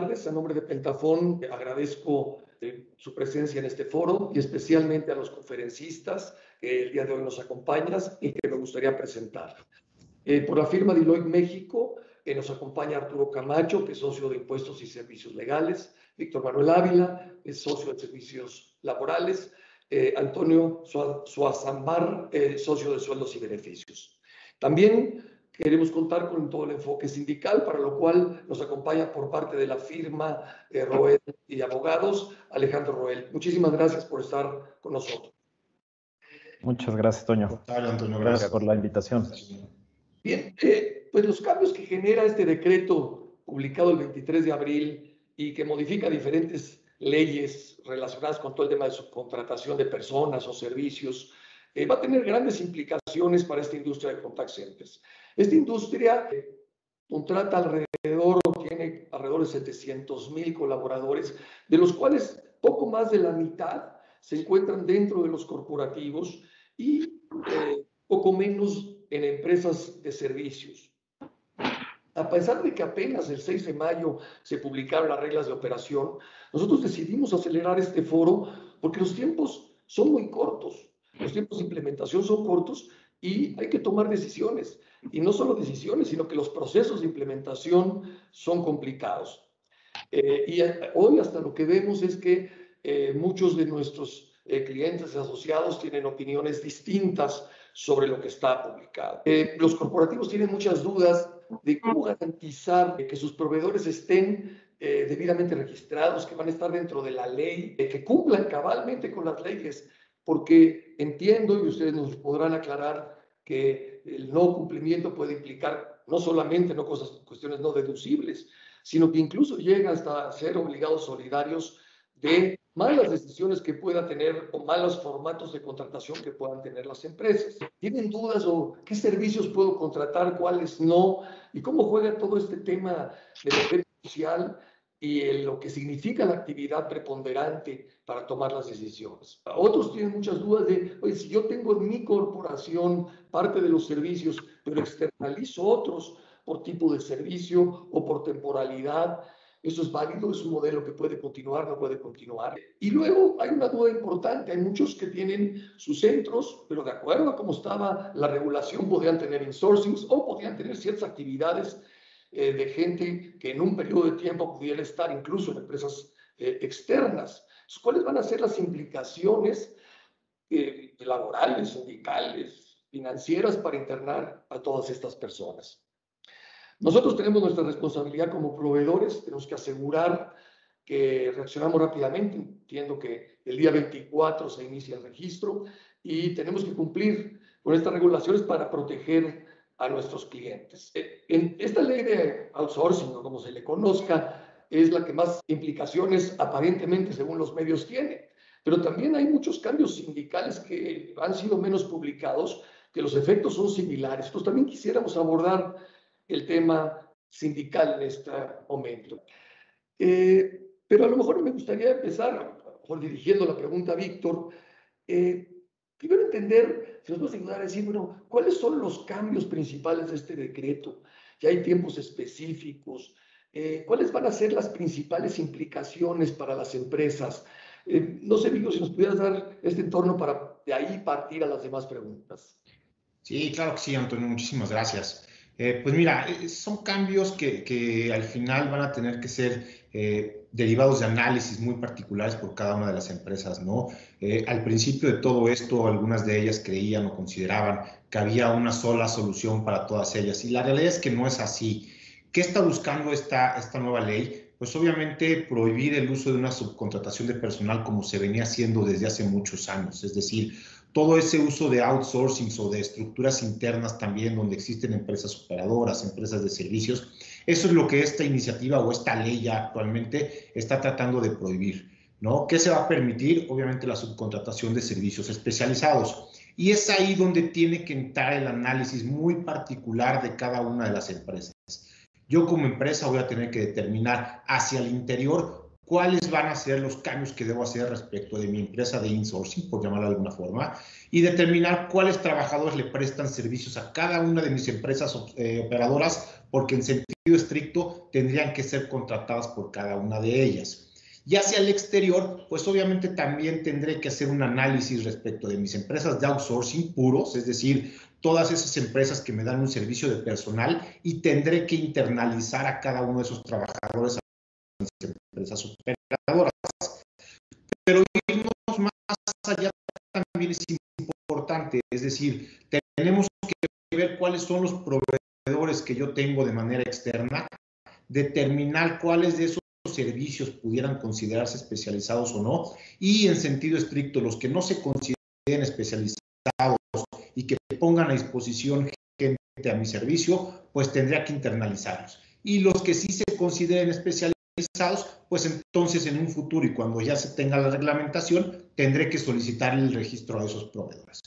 tardes. A nombre de Pentafón agradezco eh, su presencia en este foro y especialmente a los conferencistas que el día de hoy nos acompañan y que me gustaría presentar. Eh, por la firma Deloitte México eh, nos acompaña Arturo Camacho, que es socio de Impuestos y Servicios Legales, Víctor Manuel Ávila, es socio de Servicios Laborales, Antonio Suazambar, socio de Sueldos y Beneficios. También Queremos contar con todo el enfoque sindical, para lo cual nos acompaña por parte de la firma eh, Roel y Abogados, Alejandro Roel. Muchísimas gracias por estar con nosotros. Muchas gracias, Toño. Antonio, gracias. por la invitación. Bien, eh, pues los cambios que genera este decreto publicado el 23 de abril y que modifica diferentes leyes relacionadas con todo el tema de subcontratación de personas o servicios, eh, va a tener grandes implicaciones para esta industria de contact centers. Esta industria contrata alrededor, tiene alrededor de 700 mil colaboradores, de los cuales poco más de la mitad se encuentran dentro de los corporativos y eh, poco menos en empresas de servicios. A pesar de que apenas el 6 de mayo se publicaron las reglas de operación, nosotros decidimos acelerar este foro porque los tiempos son muy cortos. Los tiempos de implementación son cortos y hay que tomar decisiones. Y no solo decisiones, sino que los procesos de implementación son complicados. Eh, y hoy hasta lo que vemos es que eh, muchos de nuestros eh, clientes asociados tienen opiniones distintas sobre lo que está publicado. los corporativos tienen muchas dudas de cómo garantizar que sus proveedores estén debidamente registrados, que van a estar dentro de la ley, que cumplan cabalmente con las leyes porque entiendo, y ustedes nos podrán aclarar, que el no cumplimiento puede implicar no solamente no cosas, cuestiones no deducibles, sino que incluso llega hasta ser obligados solidarios de malas decisiones que puedan tener o malos formatos de contratación que puedan tener las empresas. ¿Tienen dudas o qué servicios puedo contratar, cuáles no? ¿Y cómo juega todo este tema de social y lo que significa la actividad preponderante para tomar las decisiones. Otros tienen muchas dudas de, oye, si yo tengo en mi corporación parte de los servicios, pero externalizo otros por tipo de servicio o por temporalidad, ¿eso es válido? ¿Es un modelo que puede continuar? ¿No puede continuar? Y luego hay una duda importante, hay muchos que tienen sus centros, pero de acuerdo a cómo estaba la regulación, podrían tener insourcings o podrían tener ciertas actividades eh, de gente que en un periodo de tiempo pudiera estar incluso en empresas eh, externas. ¿Cuáles van a ser las implicaciones eh, laborales, sindicales, financieras para internar a todas estas personas? Nosotros tenemos nuestra responsabilidad como proveedores, tenemos que asegurar que reaccionamos rápidamente. Entiendo que el día 24 se inicia el registro y tenemos que cumplir con estas regulaciones para proteger a nuestros clientes. Eh, en esta ley de outsourcing, o como se le conozca, es la que más implicaciones aparentemente según los medios tiene. Pero también hay muchos cambios sindicales que han sido menos publicados, que los efectos son similares. Entonces también quisiéramos abordar el tema sindical en este momento. Eh, pero a lo mejor me gustaría empezar, por dirigiendo la pregunta a Víctor, eh, Primero entender, si nos puede ayudar a decir, bueno, ¿cuáles son los cambios principales de este decreto? Ya hay tiempos específicos. Eh, ¿Cuáles van a ser las principales implicaciones para las empresas? Eh, no sé, Vigo, si nos pudieras dar este entorno para de ahí partir a las demás preguntas. Sí, claro que sí, Antonio, muchísimas gracias. Eh, pues mira, son cambios que, que, al final van a tener que ser derivados de análisis muy particulares por cada una de las empresas, ¿no? Eh, al principio de todo esto, algunas de ellas creían o consideraban que había una sola solución para todas ellas y la realidad es que no es así. ¿Qué está buscando esta, esta nueva ley? Pues obviamente prohibir el uso de una subcontratación de personal como se venía haciendo desde hace muchos años, es decir, todo ese uso de outsourcing o de estructuras internas también donde existen empresas operadoras, empresas de servicios, eso es lo que esta iniciativa o esta ley ya actualmente está tratando de prohibir. ¿no? ¿Qué se va a permitir? Obviamente la subcontratación de servicios especializados. Y es ahí donde tiene que entrar el análisis muy particular de cada una de las empresas. Yo como empresa voy a tener que determinar hacia el interior cuáles van a ser los cambios que debo hacer respecto de mi empresa de insourcing, por llamarla de alguna forma, y determinar cuáles trabajadores le prestan servicios a cada una de mis empresas eh, operadoras, porque en sentido estricto tendrían que ser contratadas por cada una de ellas. Y hacia el exterior, pues obviamente también tendré que hacer un análisis respecto de mis empresas de outsourcing puros, es decir, todas esas empresas que me dan un servicio de personal y tendré que internalizar a cada uno de esos trabajadores empresas operadoras. Pero irnos más allá también es importante, es decir, tenemos que ver cuáles son los proveedores que yo tengo de manera externa, determinar cuáles de esos servicios pudieran considerarse especializados o no, y en sentido estricto, los que no se consideren especializados y que pongan a disposición gente a mi servicio, pues tendría que internalizarlos. Y los que sí se consideren especializados, pues entonces en un futuro y cuando ya se tenga la reglamentación, tendré que solicitar el registro de esos proveedores.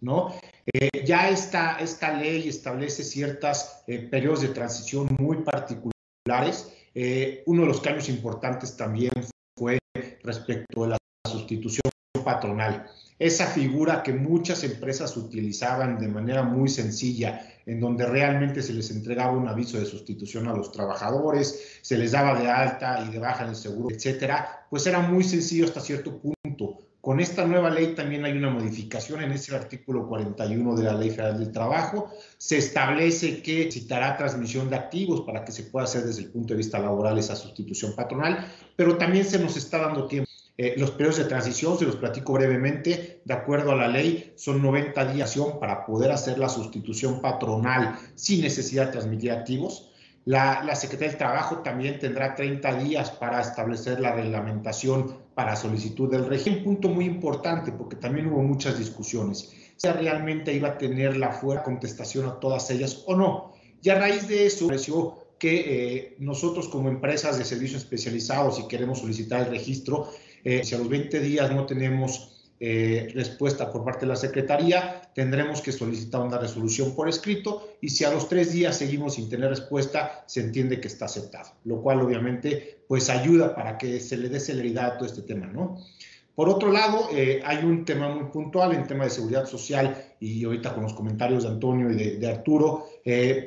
¿no? Eh, ya esta, esta ley establece ciertos eh, periodos de transición muy particulares. Eh, uno de los cambios importantes también fue respecto a la sustitución patronal. Esa figura que muchas empresas utilizaban de manera muy sencilla en donde realmente se les entregaba un aviso de sustitución a los trabajadores, se les daba de alta y de baja en el seguro, etcétera, pues era muy sencillo hasta cierto punto. Con esta nueva ley también hay una modificación en ese artículo 41 de la Ley Federal del Trabajo. Se establece que citará transmisión de activos para que se pueda hacer desde el punto de vista laboral esa sustitución patronal, pero también se nos está dando tiempo eh, los periodos de transición, se los platico brevemente, de acuerdo a la ley, son 90 días para poder hacer la sustitución patronal sin necesidad de transmitir activos. La, la, Secretaría del Trabajo también tendrá 30 días para establecer la reglamentación para solicitud del régimen. Un punto muy importante porque también hubo muchas discusiones. Si realmente iba a tener la fuera contestación a todas ellas o no. Y a raíz de eso, pareció que eh, nosotros como empresas de servicios especializados, y queremos solicitar el registro, eh, si a los 20 días no tenemos eh, respuesta por parte de la Secretaría, tendremos que solicitar una resolución por escrito y si a los tres días seguimos sin tener respuesta, se entiende que está aceptado, lo cual obviamente pues ayuda para que se le dé celeridad a todo este tema, ¿no? Por otro lado, eh, hay un tema muy puntual en tema de seguridad social y ahorita con los comentarios de Antonio y de, Arturo,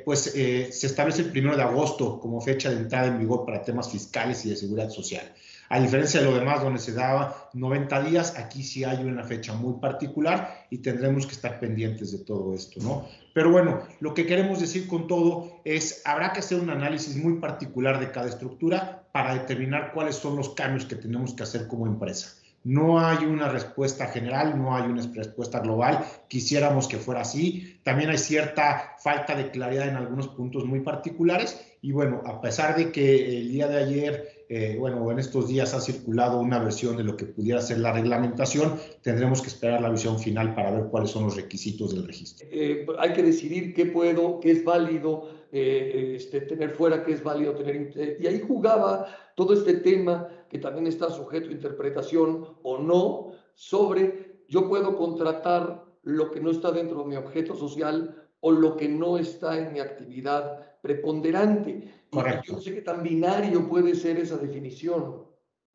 pues se establece el primero de agosto como fecha de entrada en vigor para temas fiscales y de seguridad social. A diferencia de lo demás, donde se daba 90 días, aquí sí hay una fecha muy particular y tendremos que estar pendientes de todo esto, ¿no? Pero bueno, lo que queremos decir con todo es, habrá que hacer un análisis muy particular de cada estructura para determinar cuáles son los cambios que tenemos que hacer como empresa. No hay una respuesta general, no hay una respuesta global. Quisiéramos que fuera así. También hay cierta falta de claridad en algunos puntos muy particulares. Y bueno, a pesar de que el día de ayer eh, bueno, en estos días ha circulado una versión de lo que pudiera ser la reglamentación, tendremos que esperar la visión final para ver cuáles son los requisitos del registro. Eh, hay que decidir qué puedo, qué es válido eh, este, tener fuera, qué es válido tener. y ahí jugaba todo este tema que también está sujeto a interpretación o no sobre yo puedo contratar lo que no está dentro de mi objeto social o lo que no está en mi actividad preponderante. Correcto. Yo no sé qué tan binario puede ser esa definición.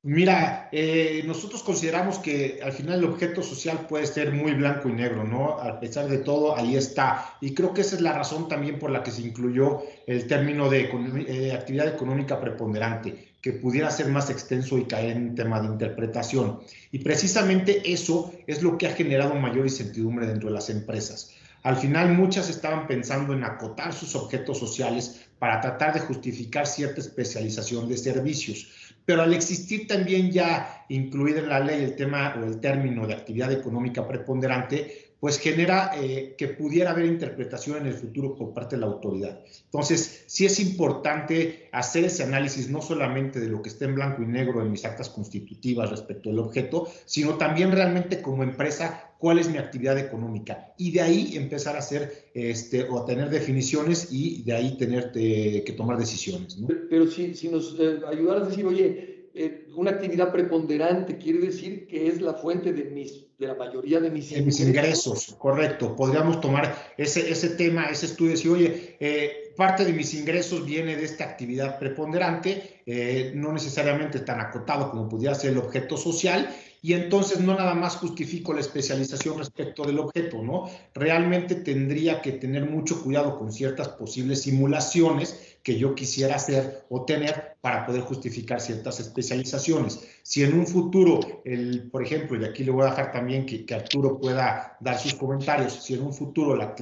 Mira, eh, nosotros consideramos que al final el objeto social puede ser muy blanco y negro, ¿no? A pesar de todo, ahí está. Y creo que esa es la razón también por la que se incluyó el término de eh, actividad económica preponderante, que pudiera ser más extenso y caer en un tema de interpretación. Y precisamente eso es lo que ha generado mayor incertidumbre dentro de las empresas. Al final muchas estaban pensando en acotar sus objetos sociales para tratar de justificar cierta especialización de servicios. Pero al existir también ya incluido en la ley el tema o el término de actividad económica preponderante, pues genera eh, que pudiera haber interpretación en el futuro por parte de la autoridad. Entonces, sí es importante hacer ese análisis no solamente de lo que está en blanco y negro en mis actas constitutivas respecto al objeto, sino también realmente como empresa cuál es mi actividad económica y de ahí empezar a hacer este, o a tener definiciones y de ahí tener que tomar decisiones. Pero, si, si, nos eh, ayudaras a decir, oye, eh, una actividad preponderante quiere decir que es la fuente de, mis, de la mayoría de mis, ingresos. ingresos. Correcto. Podríamos tomar ese, ese tema, ese estudio y decir, oye, eh, parte de mis ingresos viene de esta actividad preponderante, eh, no necesariamente tan acotado como pudiera ser el objeto social, y entonces no nada más justifico la especialización respecto del objeto, ¿no? Realmente tendría que tener mucho cuidado con ciertas posibles simulaciones que yo quisiera hacer o tener para poder justificar ciertas especializaciones. Si en un futuro, el, por ejemplo, y aquí le voy a dejar también que, que Arturo pueda dar sus comentarios, si en un futuro la,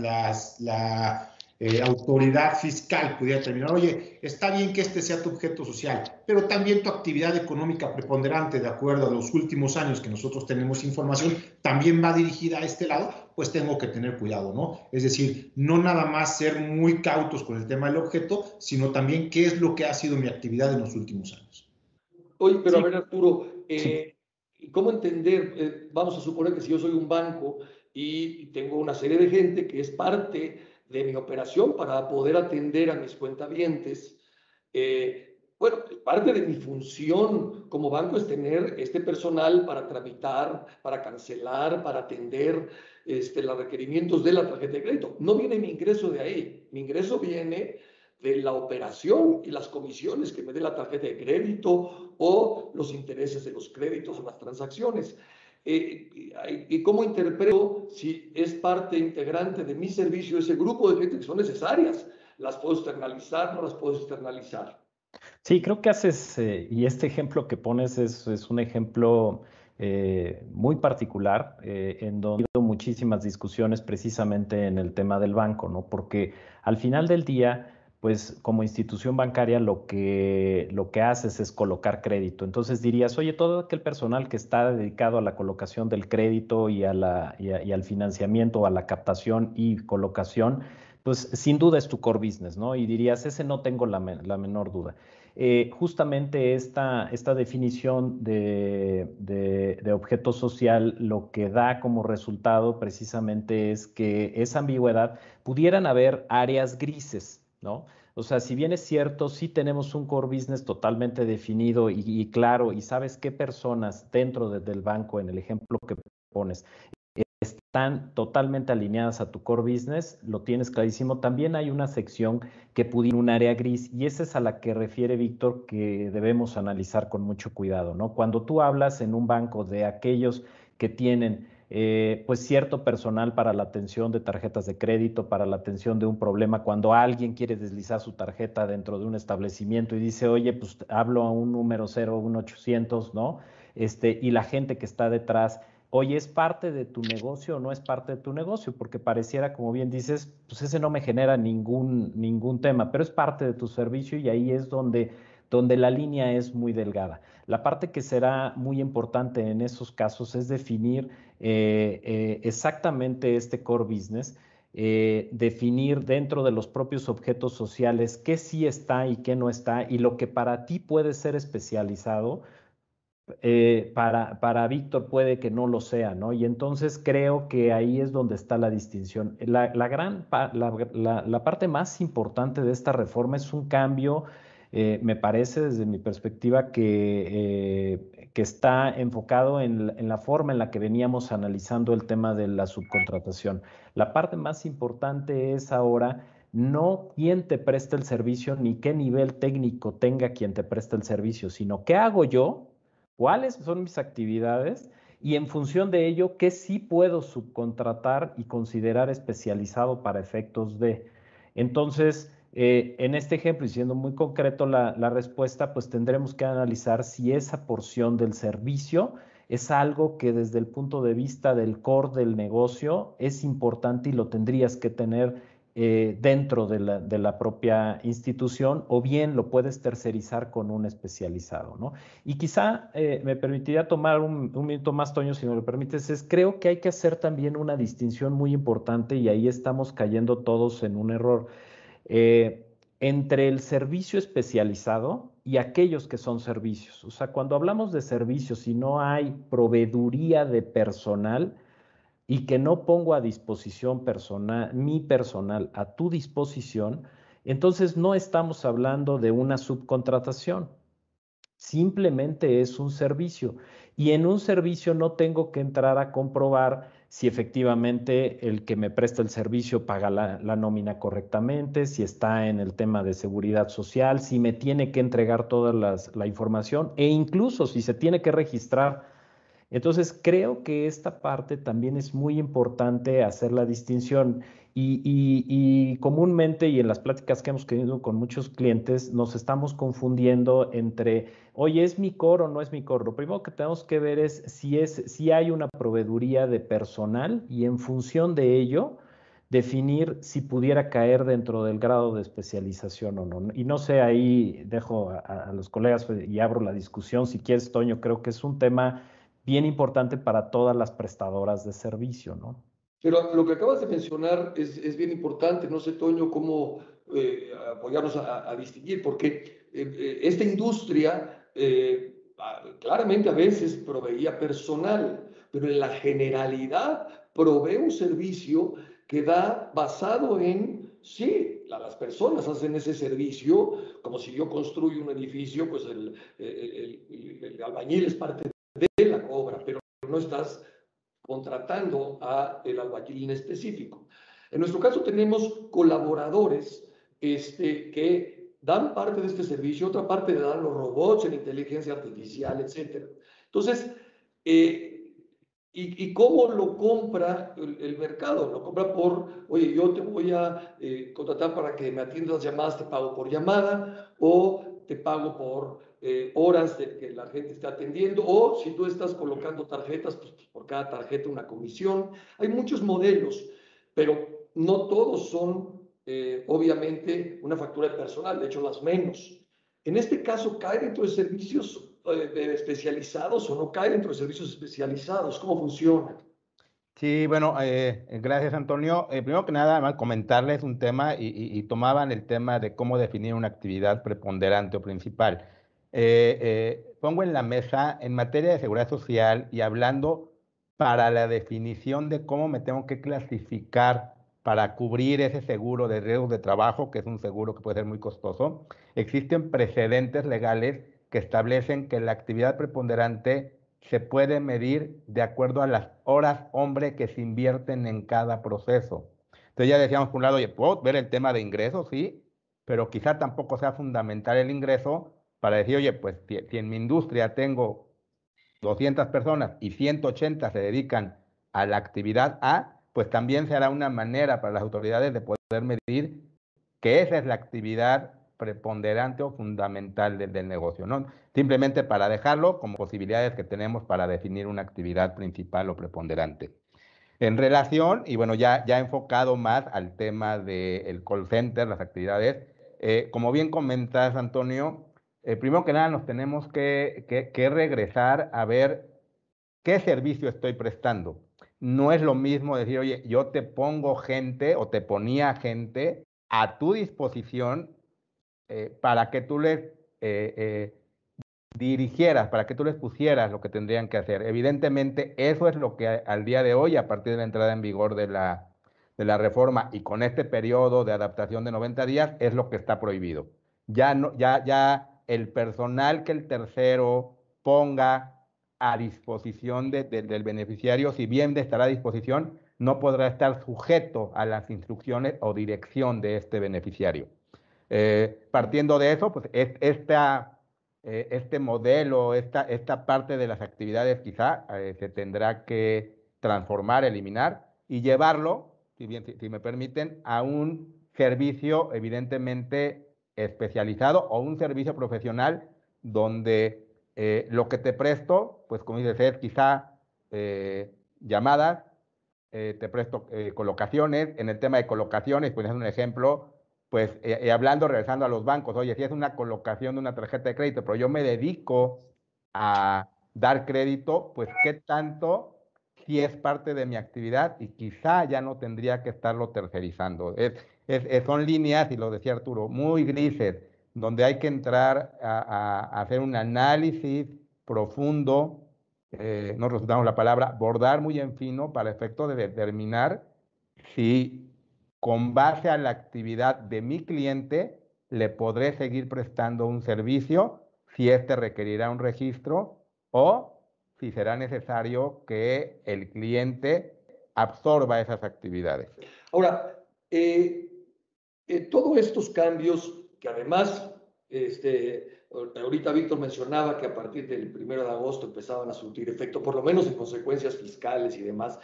la eh, autoridad fiscal pudiera determinar, oye, está bien que este sea tu objeto social, pero también tu actividad económica preponderante, de acuerdo a los últimos años que nosotros tenemos información, también va dirigida a este lado, pues tengo que tener cuidado, ¿no? Es decir, no nada más ser muy cautos con el tema del objeto, sino también qué es lo que ha sido mi actividad en los últimos años. Oye, pero a ver, Arturo, eh, ¿cómo entender? Eh, vamos a suponer que si yo soy un banco y tengo una serie de gente que es parte de mi operación para poder atender a mis cuentavientes. Eh, bueno, parte de mi función como banco es tener este personal para tramitar, para cancelar, para atender este, los requerimientos de la tarjeta de crédito. No viene mi ingreso de ahí. Mi ingreso viene de la operación y las comisiones que me dé la tarjeta de crédito o los intereses de los créditos o las transacciones. Eh, y cómo interpreto si es parte integrante de mi servicio ese grupo de gente que son necesarias. ¿Las puedo externalizar? ¿No las puedo externalizar? Sí, creo que haces, eh, y este ejemplo que pones es, un ejemplo eh, muy particular, en donde ha habido muchísimas discusiones precisamente en el tema del banco, ¿no? Porque al final del día, pues como institución bancaria lo que, lo que haces es colocar crédito. Entonces dirías, oye, todo aquel personal que está dedicado a la colocación del crédito y, a al financiamiento, a la captación y colocación, pues sin duda es tu core business, ¿no? Y dirías, ese no tengo la, menor duda. Eh, justamente esta, esta definición de, de, objeto social lo que da como resultado precisamente es que esa ambigüedad pudieran haber áreas grises, ¿no? O sea, si bien es cierto, sí tenemos un core business totalmente definido y, claro, y sabes qué personas dentro del banco, en el ejemplo que pones, están totalmente alineadas a tu core business, lo tienes clarísimo. También hay una sección que pudiera un área gris y esa es a la que refiere Víctor que debemos analizar con mucho cuidado, ¿no? Cuando tú hablas en un banco de aquellos que tienen eh, pues cierto personal para la atención de tarjetas de crédito, para la atención de un problema, cuando alguien quiere deslizar su tarjeta dentro de un establecimiento y dice, oye, pues hablo a un número 0, un 800, ¿no? Este, y la gente que está detrás, oye, ¿es parte de tu negocio o no es parte de tu negocio? Porque pareciera, como bien dices, pues ese no me genera ningún, ningún tema, pero es parte de tu servicio y ahí es donde donde la línea es muy delgada. La parte que será muy importante en esos casos es definir eh, eh, exactamente este core business, eh, definir dentro de los propios objetos sociales qué sí está y qué no está y lo que para ti puede ser especializado. Para, para Víctor puede que no lo sea, ¿no? Y entonces creo que ahí es donde está la distinción. La, gran, la parte más importante de esta reforma es un cambio eh, me parece desde mi perspectiva que, eh, que está enfocado en, en, la forma en la que veníamos analizando el tema de la subcontratación. La parte más importante es ahora no quién te presta el servicio ni qué nivel técnico tenga quien te presta el servicio, sino qué hago yo, cuáles son mis actividades y en función de ello, qué sí puedo subcontratar y considerar especializado para efectos de. Entonces, eh, en este ejemplo, y siendo muy concreto la, respuesta, pues tendremos que analizar si esa porción del servicio es algo que desde el punto de vista del core del negocio es importante y lo tendrías que tener eh, dentro de la, propia institución o bien lo puedes tercerizar con un especializado. ¿no? Y quizá eh, me permitiría tomar un, minuto más, Toño, si me lo permites, es creo que hay que hacer también una distinción muy importante y ahí estamos cayendo todos en un error. Eh, entre el servicio especializado y aquellos que son servicios. O sea, cuando hablamos de servicios y no hay proveeduría de personal y que no pongo a disposición personal, mi personal a tu disposición, entonces no estamos hablando de una subcontratación. simplemente es un servicio. Y en un servicio no tengo que entrar a comprobar si efectivamente el que me presta el servicio paga la, nómina correctamente, si está en el tema de seguridad social, si me tiene que entregar toda la información e incluso si se tiene que registrar. Entonces, creo que esta parte también es muy importante hacer la distinción. Y, comúnmente y en las pláticas que hemos tenido con muchos clientes, nos estamos confundiendo entre, oye, ¿es mi core o no es mi core? Lo primero que tenemos que ver es si, es, si hay una proveeduría de personal y en función de ello, definir si pudiera caer dentro del grado de especialización o no. Y no sé, ahí dejo a, a los colegas y abro la discusión. Si quieres, Toño, creo que es un tema bien importante para todas las prestadoras de servicio, ¿no? Pero lo que acabas de mencionar es, es bien importante. No sé, Toño, cómo eh, apoyarnos a, distinguir, porque eh, eh, esta industria claramente a veces proveía personal, pero en la generalidad provee un servicio que da basado en, sí, las personas hacen ese servicio, como si yo construyo un edificio, pues el, el, el albañil es parte de la obra, pero no estás contratando a el albañil en específico. En nuestro caso tenemos colaboradores este, que dan parte de este servicio, otra parte le dan los robots en inteligencia artificial, etc. Entonces, eh, y, cómo lo compra el, mercado? Lo compra por, oye, yo te voy a eh, contratar para que me atiendas llamadas, te pago por llamada, o te pago por eh, horas de que la gente esté atendiendo, o si tú estás colocando tarjetas, pues, pues, por cada tarjeta una comisión. Hay muchos modelos, pero no todos son, eh, obviamente, una factura de personal, de hecho las menos. En este caso, ¿cae dentro de servicios eh, especializados o no cae dentro de servicios especializados? ¿Cómo funciona? Sí, bueno, gracias Antonio. primero que nada, además, comentarles un tema y, y, tomaban el tema de cómo definir una actividad preponderante o principal. Eh, eh, pongo en la mesa en materia de seguridad social y hablando para la definición de cómo me tengo que clasificar para cubrir ese seguro de riesgo de trabajo, que es un seguro que puede ser muy costoso, existen precedentes legales que establecen que la actividad preponderante se puede medir de acuerdo a las horas hombre que se invierten en cada proceso. Entonces ya decíamos por un lado, oye, puedo ver el tema de ingresos, sí, pero quizá tampoco sea fundamental el ingreso para decir, oye, pues si, en mi industria tengo 200 personas y 180 se dedican a la actividad A, pues también será una manera para las autoridades de poder medir que esa es la actividad preponderante o fundamental del negocio, ¿no? Simplemente para dejarlo como posibilidades que tenemos para definir una actividad principal o preponderante. En relación, y bueno, ya, ya enfocado más al tema del call center, las actividades, eh, como bien comentas, Antonio, eh, primero que nada nos tenemos que, regresar a ver qué servicio estoy prestando. No es lo mismo decir, oye, yo te pongo gente o te ponía gente a tu disposición eh, para que tú les eh, dirigieras, para que tú les pusieras lo que tendrían que hacer. Evidentemente, eso es lo que al día de hoy, a partir de la entrada en vigor de la, de la reforma y con este periodo de adaptación de 90 días, es lo que está prohibido. Ya, no, ya, ya el personal que el tercero ponga a disposición del beneficiario, si bien de estar a disposición, no podrá estar sujeto a las instrucciones o dirección de este beneficiario. Eh, partiendo de eso, pues esta, eh, este modelo, esta, esta parte de las actividades quizá eh, se tendrá que transformar, eliminar y llevarlo, si, bien, si me permiten, a un servicio evidentemente especializado o un servicio profesional donde eh, lo que te presto, pues como dices, es quizá eh, llamadas, eh, te presto colocaciones. En el tema de colocaciones, pues es un ejemplo, pues hablando, regresando a los bancos, oye, si es una colocación de una tarjeta de crédito, pero yo me dedico a dar crédito, pues qué tanto si es parte de mi actividad y quizá ya no tendría que estarlo tercerizando. Es, son líneas, y lo decía Arturo, muy grises, donde hay que entrar a, hacer un análisis profundo, eh, no resultamos la palabra, bordar muy en fino para efecto de determinar si con base a la actividad de mi cliente le podré seguir prestando un servicio si éste requerirá un registro o si será necesario que el cliente absorba esas actividades. Ahora, eh, eh, todos estos cambios que además, este, ahorita Víctor mencionaba que a partir del primero de agosto empezaban a surtir efecto, por lo menos en consecuencias fiscales y demás,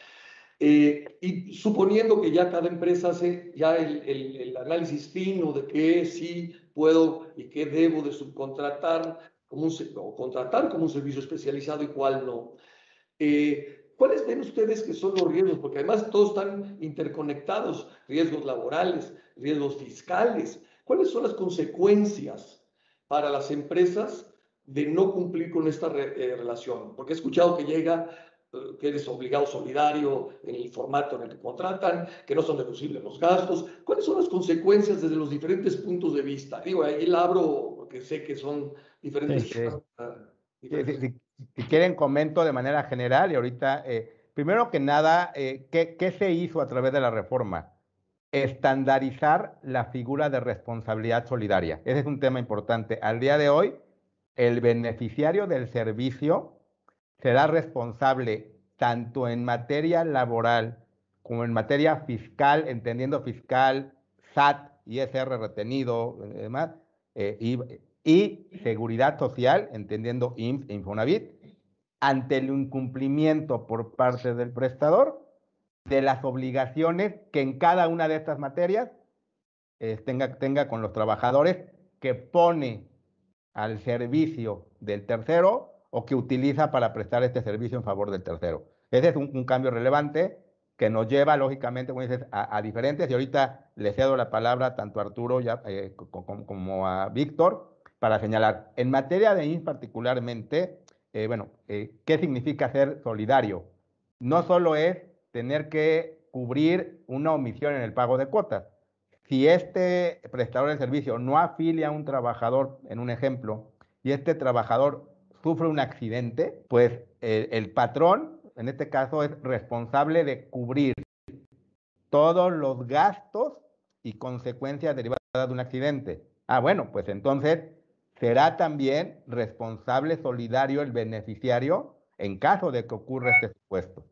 eh, y suponiendo que ya cada empresa hace ya el, el, análisis fino de qué sí puedo y qué debo de subcontratar como un, o contratar como un servicio especializado y cuál no. Eh, ¿Cuáles ven ustedes que son los riesgos? Porque además todos están interconectados, riesgos laborales, riesgos fiscales. ¿Cuáles son las consecuencias para las empresas de no cumplir con esta eh, relación? Porque he escuchado que llega eh, que eres obligado solidario en el formato en el que contratan, que no son deducibles los gastos. ¿Cuáles son las consecuencias desde los diferentes puntos de vista? Digo, ahí la abro porque sé que son diferentes. Si, quieren, comento de manera general y ahorita, eh, primero que nada, eh, ¿qué, ¿qué se hizo a través de la reforma? Estandarizar la figura de responsabilidad solidaria. Ese es un tema importante. Al día de hoy, el beneficiario del servicio será responsable tanto en materia laboral como en materia fiscal, entendiendo fiscal, SAT, ISR retenido, eh, demás, eh, y, seguridad social, entendiendo IMSS e Infonavit, ante el incumplimiento por parte del prestador de las obligaciones que en cada una de estas materias eh, tenga, tenga con los trabajadores que pone al servicio del tercero o que utiliza para prestar este servicio en favor del tercero. Ese es un, cambio relevante que nos lleva, lógicamente, como dices, a, diferentes. Y ahorita le cedo la palabra tanto a Arturo eh, como, a Víctor para señalar. En materia de INS particularmente, eh, bueno, eh, ¿qué significa ser solidario? No solo es tener que cubrir una omisión en el pago de cuotas. Si este prestador de servicio no afilia a un trabajador, en un ejemplo, y este trabajador sufre un accidente, pues el, patrón, en este caso, es responsable de cubrir todos los gastos y consecuencias derivadas de un accidente. Ah, bueno, pues entonces será también responsable solidario el beneficiario en caso de que ocurra este supuesto.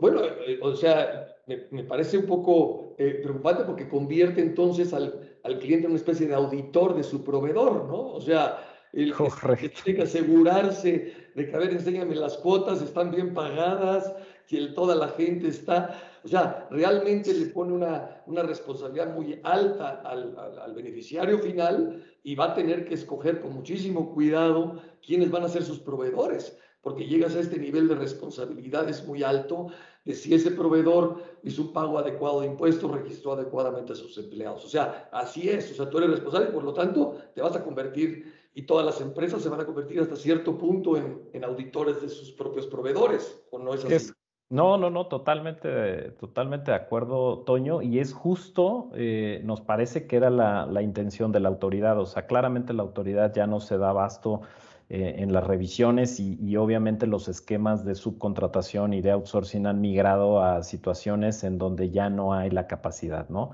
Bueno, eh, o sea, me, parece un poco eh, preocupante porque convierte entonces al, al, cliente en una especie de auditor de su proveedor, ¿no? O sea, el que tiene que asegurarse de que, a ver, enséñame las cuotas, están bien pagadas, que toda la gente está, o sea, realmente le pone una, una responsabilidad muy alta al, al, beneficiario final y va a tener que escoger con muchísimo cuidado quiénes van a ser sus proveedores, porque llegas a este nivel de responsabilidades muy alto de si ese proveedor hizo un pago adecuado de impuestos, registró adecuadamente a sus empleados. O sea, así es, o sea, tú eres responsable por lo tanto te vas a convertir y todas las empresas se van a convertir hasta cierto punto en, auditores de sus propios proveedores, ¿o no es así? No, no, no, totalmente, totalmente de acuerdo, Toño, y es justo, eh, nos parece que era la, intención de la autoridad, o sea, claramente la autoridad ya no se da abasto eh, en las revisiones y, y, obviamente los esquemas de subcontratación y de outsourcing han migrado a situaciones en donde ya no hay la capacidad, ¿no?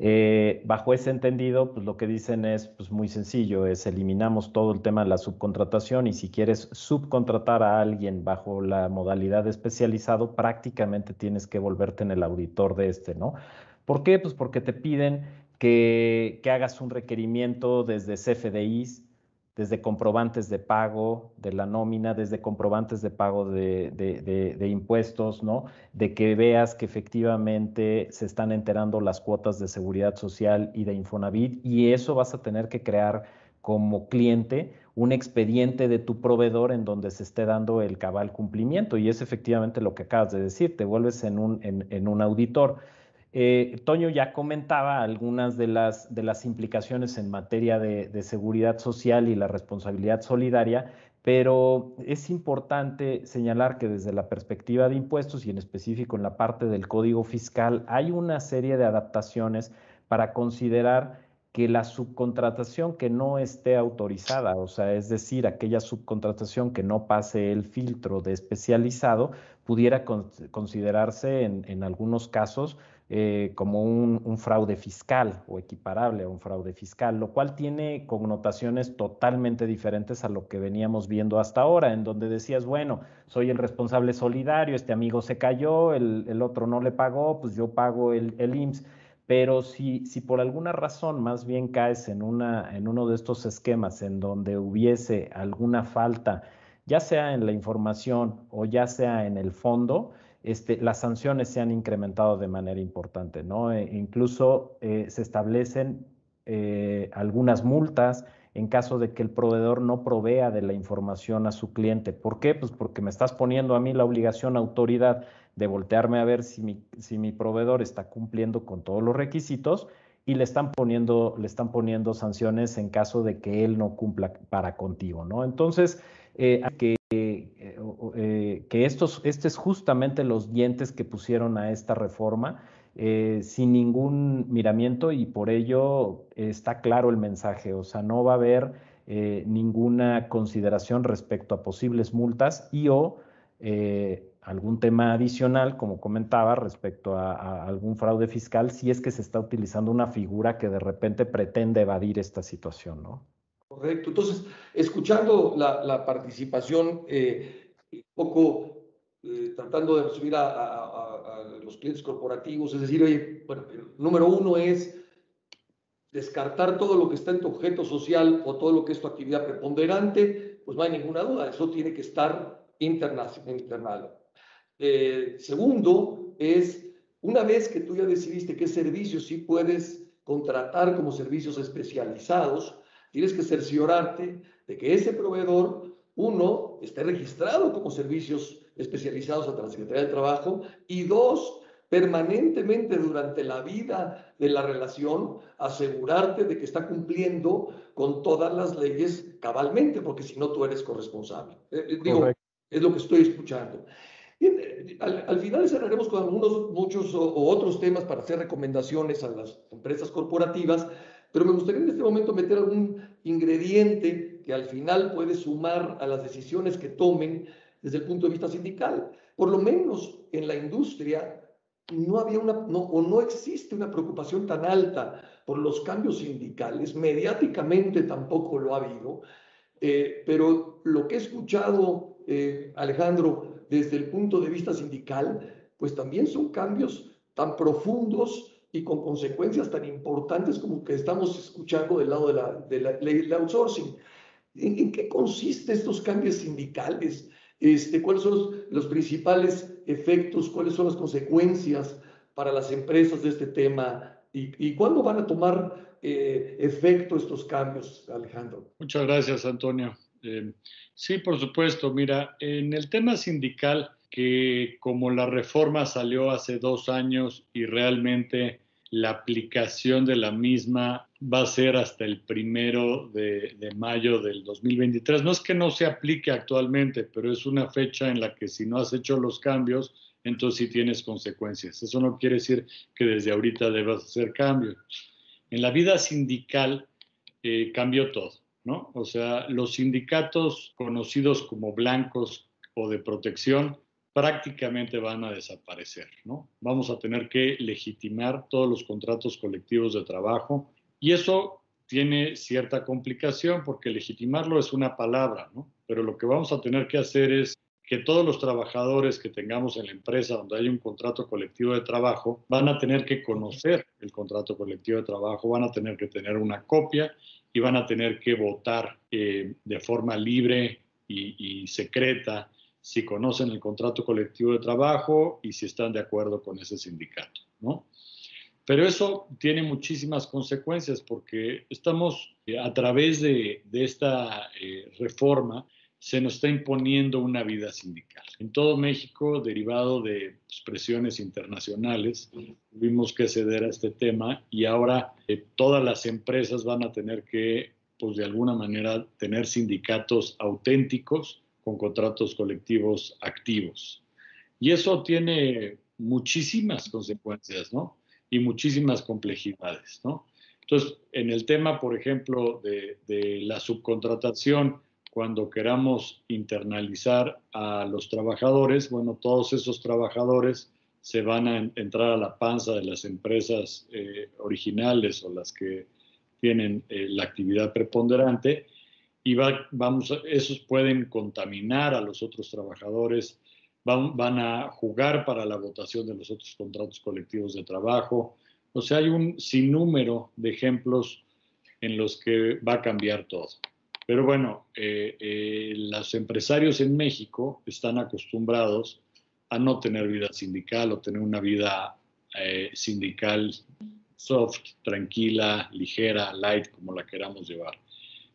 Eh, bajo ese entendido, pues lo que dicen es pues muy sencillo, es eliminamos todo el tema de la subcontratación y si quieres subcontratar a alguien bajo la modalidad especializado, prácticamente tienes que volverte en el auditor de este, ¿no? ¿Por qué? Pues porque te piden que, que hagas un requerimiento desde CFDIs, desde comprobantes de pago de la nómina, desde comprobantes de pago de, impuestos, ¿no? De que veas que efectivamente se están enterando las cuotas de seguridad social y de Infonavit y eso vas a tener que crear como cliente un expediente de tu proveedor en donde se esté dando el cabal cumplimiento y es efectivamente lo que acabas de decir, te vuelves en un, en un auditor. Eh, Toño ya comentaba algunas de las, de las implicaciones en materia de, seguridad social y la responsabilidad solidaria, pero es importante señalar que desde la perspectiva de impuestos y en específico en la parte del código fiscal hay una serie de adaptaciones para considerar que la subcontratación que no esté autorizada, o sea, es decir, aquella subcontratación que no pase el filtro de especializado, pudiera considerarse en, algunos casos eh, como un, fraude fiscal o equiparable a un fraude fiscal, lo cual tiene connotaciones totalmente diferentes a lo que veníamos viendo hasta ahora, en donde decías, bueno, soy el responsable solidario, este amigo se cayó, el, otro no le pagó, pues yo pago el, el IMSS pero si, si por alguna razón más bien caes en, una, en uno de estos esquemas en donde hubiese alguna falta, ya sea en la información o ya sea en el fondo, este, las sanciones se han incrementado de manera importante, ¿no? E incluso eh, se establecen eh, algunas multas en caso de que el proveedor no provea de la información a su cliente. ¿Por qué? Pues porque me estás poniendo a mí la obligación, autoridad, de voltearme a ver si mi, si mi proveedor está cumpliendo con todos los requisitos y le están poniendo, le están poniendo sanciones en caso de que él no cumpla para contigo, ¿no? Entonces, eh, que, eh, eh, que estos, este es justamente los dientes que pusieron a esta reforma sin ningún miramiento y por ello está claro el mensaje, o sea, no va a haber ninguna consideración respecto a posibles multas y o algún tema adicional, como comentaba, respecto a, algún fraude fiscal, si es que se está utilizando una figura que de repente pretende evadir esta situación, ¿no? Correcto. Entonces, escuchando la, participación, eh, un poco eh, tratando de subir a, los clientes corporativos, es decir, oye, bueno, número uno es descartar todo lo que está en tu objeto social o todo lo que es tu actividad preponderante, pues no hay ninguna duda, eso tiene que estar internal. Eh, segundo, es una vez que tú ya decidiste qué servicios sí puedes contratar como servicios especializados, tienes que cerciorarte de que ese proveedor, uno, esté registrado como servicios especializados ante la Secretaría de Trabajo y dos, permanentemente durante la vida de la relación, asegurarte de que está cumpliendo con todas las leyes cabalmente, porque si no tú eres corresponsable. Eh, eh, digo, es lo que estoy escuchando. Eh, al, final cerraremos con algunos, muchos o, otros temas para hacer recomendaciones a las empresas corporativas, pero me gustaría en este momento meter algún ingrediente que al final puede sumar a las decisiones que tomen desde el punto de vista sindical. Por lo menos en la industria no había una, no, o no existe una preocupación tan alta por los cambios sindicales, mediáticamente tampoco lo ha habido, eh, pero lo que he escuchado, eh, Alejandro, desde el punto de vista sindical, pues también son cambios tan profundos y con consecuencias tan importantes como que estamos escuchando del lado de la, de la ley del outsourcing. ¿En, qué consisten estos cambios sindicales? Este, ¿Cuáles son los, principales efectos? ¿Cuáles son las consecuencias para las empresas de este tema? ¿Y, cuándo van a tomar eh, efecto estos cambios, Alejandro? Muchas gracias, Antonio. Eh, sí, por supuesto. Mira, en el tema sindical, que como la reforma salió hace dos años y realmente la aplicación de la misma va a ser hasta el primero de, de, mayo del 2023. No es que no se aplique actualmente, pero es una fecha en la que si no has hecho los cambios, entonces sí tienes consecuencias. Eso no quiere decir que desde ahorita debas hacer cambios. En la vida sindical eh, cambió todo. ¿no? O sea, los sindicatos conocidos como blancos o de protección prácticamente van a desaparecer, ¿no? Vamos a tener que legitimar todos los contratos colectivos de trabajo y eso tiene cierta complicación porque legitimarlo es una palabra, ¿no? Pero lo que vamos a tener que hacer es que todos los trabajadores que tengamos en la empresa donde hay un contrato colectivo de trabajo van a tener que conocer el contrato colectivo de trabajo, van a tener que tener una copia y van a tener que votar eh, de forma libre y, secreta si conocen el contrato colectivo de trabajo y si están de acuerdo con ese sindicato, ¿no? Pero eso tiene muchísimas consecuencias porque estamos eh, a través de, esta eh, reforma se nos está imponiendo una vida sindical. En todo México, derivado de pues, presiones internacionales, tuvimos que ceder a este tema y ahora eh, todas las empresas van a tener que, pues de alguna manera, tener sindicatos auténticos con contratos colectivos activos. Y eso tiene muchísimas consecuencias, ¿no? Y muchísimas complejidades, ¿no? Entonces, en el tema, por ejemplo, de, la subcontratación, cuando queramos internalizar a los trabajadores, bueno, todos esos trabajadores se van a entrar a la panza de las empresas eh, originales o las que tienen eh, la actividad preponderante y vamos, esos pueden contaminar a los otros trabajadores, van, van, a jugar para la votación de los otros contratos colectivos de trabajo. O sea, hay un sinnúmero de ejemplos en los que va a cambiar todo. Pero bueno, eh, eh, los empresarios en México están acostumbrados a no tener vida sindical o tener una vida eh, sindical soft, tranquila, ligera, light, como la queramos llevar.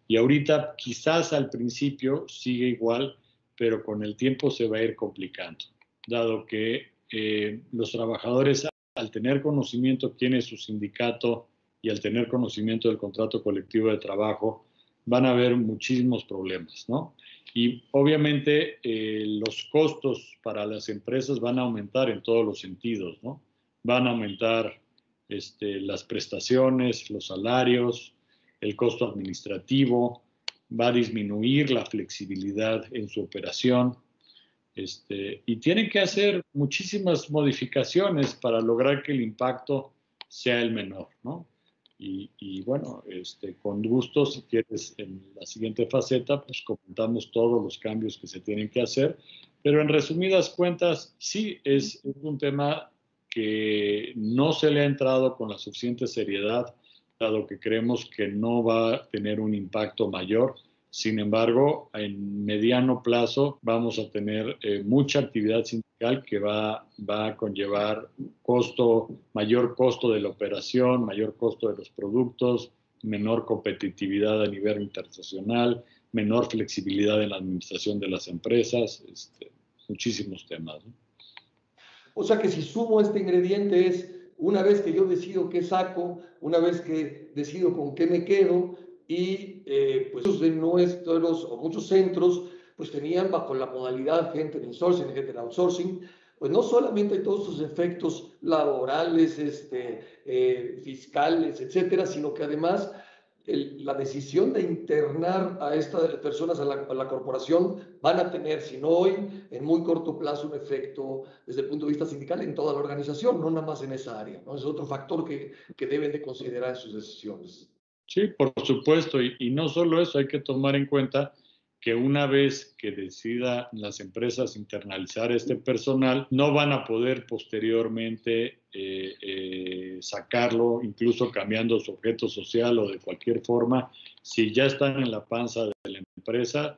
Y ahorita quizás al principio sigue igual, pero con el tiempo se va a ir complicando, dado que eh, los trabajadores al tener conocimiento quién es su sindicato y al tener conocimiento del contrato colectivo de trabajo, van a haber muchísimos problemas, ¿no? Y obviamente eh, los costos para las empresas van a aumentar en todos los sentidos, ¿no? Van a aumentar este, las prestaciones, los salarios, el costo administrativo, va a disminuir la flexibilidad en su operación. Este, y tienen que hacer muchísimas modificaciones para lograr que el impacto sea el menor, ¿no? Y, bueno, este, con gusto, si quieres, en la siguiente faceta, pues comentamos todos los cambios que se tienen que hacer. Pero en resumidas cuentas, sí es un tema que no se le ha entrado con la suficiente seriedad dado que creemos que no va a tener un impacto mayor. Sin embargo, en mediano plazo vamos a tener eh, mucha actividad sindical que va, va a conllevar costo, mayor costo de la operación, mayor costo de los productos, menor competitividad a nivel internacional, menor flexibilidad en la administración de las empresas, este, muchísimos temas. O sea que si sumo este ingrediente es una vez que yo decido qué saco, una vez que decido con qué me quedo, y eh, pues de nuestros, o muchos centros, pues tenían bajo la modalidad gente de insourcing, gente de outsourcing, pues no solamente hay todos esos efectos laborales, este, eh, fiscales, etcétera, sino que además la decisión de internar a estas personas a la, corporación van a tener, si no hoy, en muy corto plazo un efecto desde el punto de vista sindical en toda la organización, no nada más en esa área. ¿no? Es otro factor que, que deben de considerar en sus decisiones. Sí, por supuesto. Y no solo eso, hay que tomar en cuenta que una vez que decidan las empresas internalizar este personal, no van a poder posteriormente eh, eh, sacarlo, incluso cambiando su objeto social o de cualquier forma, si ya están en la panza de la empresa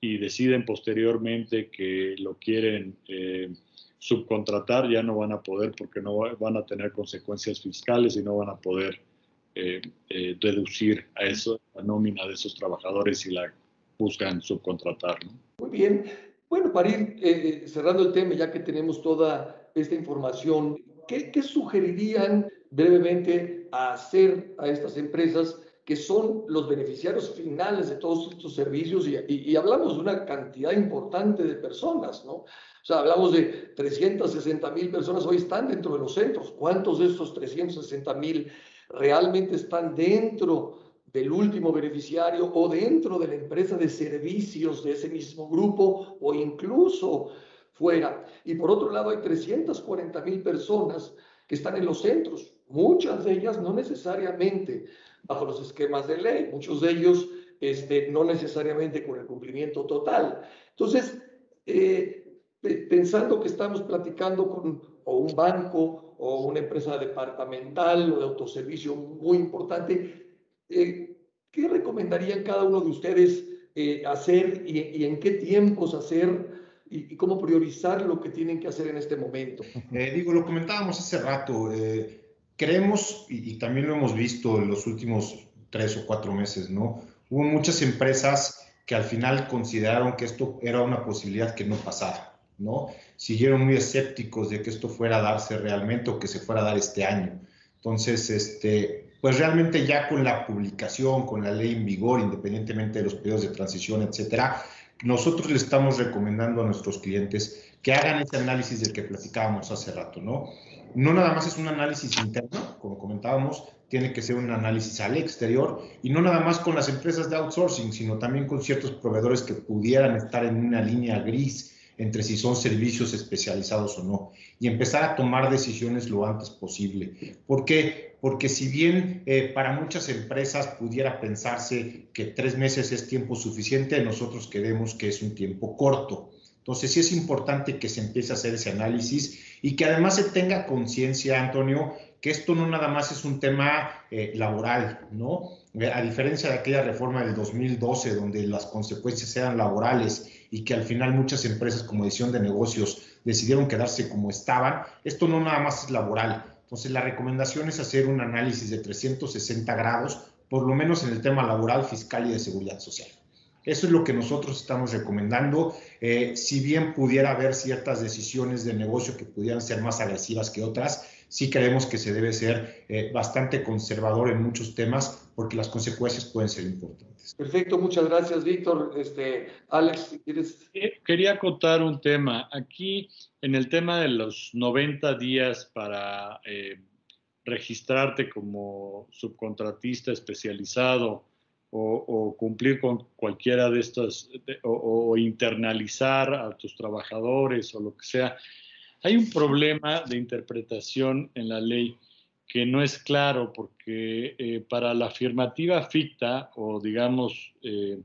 y deciden posteriormente que lo quieren eh, subcontratar, ya no van a poder porque no van a tener consecuencias fiscales y no van a poder deducir a eso, la nómina de esos trabajadores y la buscan subcontratar. Muy bien. Bueno, para ir eh, cerrando el tema, ya que tenemos toda esta información, ¿qué, ¿qué, sugerirían brevemente hacer a estas empresas que son los beneficiarios finales de todos estos servicios? Y, y, hablamos de una cantidad importante de personas, ¿no? O sea, hablamos de 360 mil personas hoy están dentro de los centros. ¿Cuántos de estos 360 mil realmente están dentro del último beneficiario o dentro de la empresa de servicios de ese mismo grupo o incluso fuera. Y por otro lado hay 340 mil personas que están en los centros, muchas de ellas no necesariamente bajo los esquemas de ley, muchos de ellos este, no necesariamente con el cumplimiento total. Entonces, eh, pensando que estamos platicando con o un banco o una empresa departamental o de autoservicio muy importante, eh, ¿qué recomendarían cada uno de ustedes eh, hacer y, en qué tiempos hacer y, cómo priorizar lo que tienen que hacer en este momento? Eh, digo, lo comentábamos hace rato, creemos, y, también lo hemos visto en los últimos tres o cuatro meses, ¿no? Hubo muchas empresas que al final consideraron que esto era una posibilidad que no pasara, ¿no? Siguieron muy escépticos de que esto fuera a darse realmente o que se fuera a dar este año. Entonces, este, pues realmente ya con la publicación, con la ley en vigor, independientemente de los periodos de transición, etcétera, nosotros le estamos recomendando a nuestros clientes que hagan ese análisis del que platicábamos hace rato, ¿no? No nada más es un análisis interno, como comentábamos, tiene que ser un análisis al exterior y no nada más con las empresas de outsourcing, sino también con ciertos proveedores que pudieran estar en una línea gris entre si son servicios especializados o no, y empezar a tomar decisiones lo antes posible. ¿Por qué? Porque si bien eh, para muchas empresas pudiera pensarse que tres meses es tiempo suficiente, nosotros creemos que es un tiempo corto. Entonces sí es importante que se empiece a hacer ese análisis y que además se tenga conciencia, Antonio, que esto no nada más es un tema eh, laboral, ¿no? Eh, a diferencia de aquella reforma del 2012, donde las consecuencias eran laborales y que al final muchas empresas como decisión de negocios decidieron quedarse como estaban, esto no nada más es laboral. Entonces la recomendación es hacer un análisis de 360 grados, por lo menos en el tema laboral, fiscal y de seguridad social. Eso es lo que nosotros estamos recomendando. Eh, si bien pudiera haber ciertas decisiones de negocio que pudieran ser más agresivas que otras, sí creemos que se debe ser eh, bastante conservador en muchos temas porque las consecuencias pueden ser importantes. Perfecto, muchas gracias, Víctor. Este, Alex, ¿quieres? Quería contar un tema. Aquí, en el tema de los 90 días para eh, registrarte como subcontratista especializado, o, cumplir con cualquiera de estas, o, internalizar a tus trabajadores o lo que sea. Hay un problema de interpretación en la ley que no es claro porque eh, para la afirmativa ficta o digamos, eh,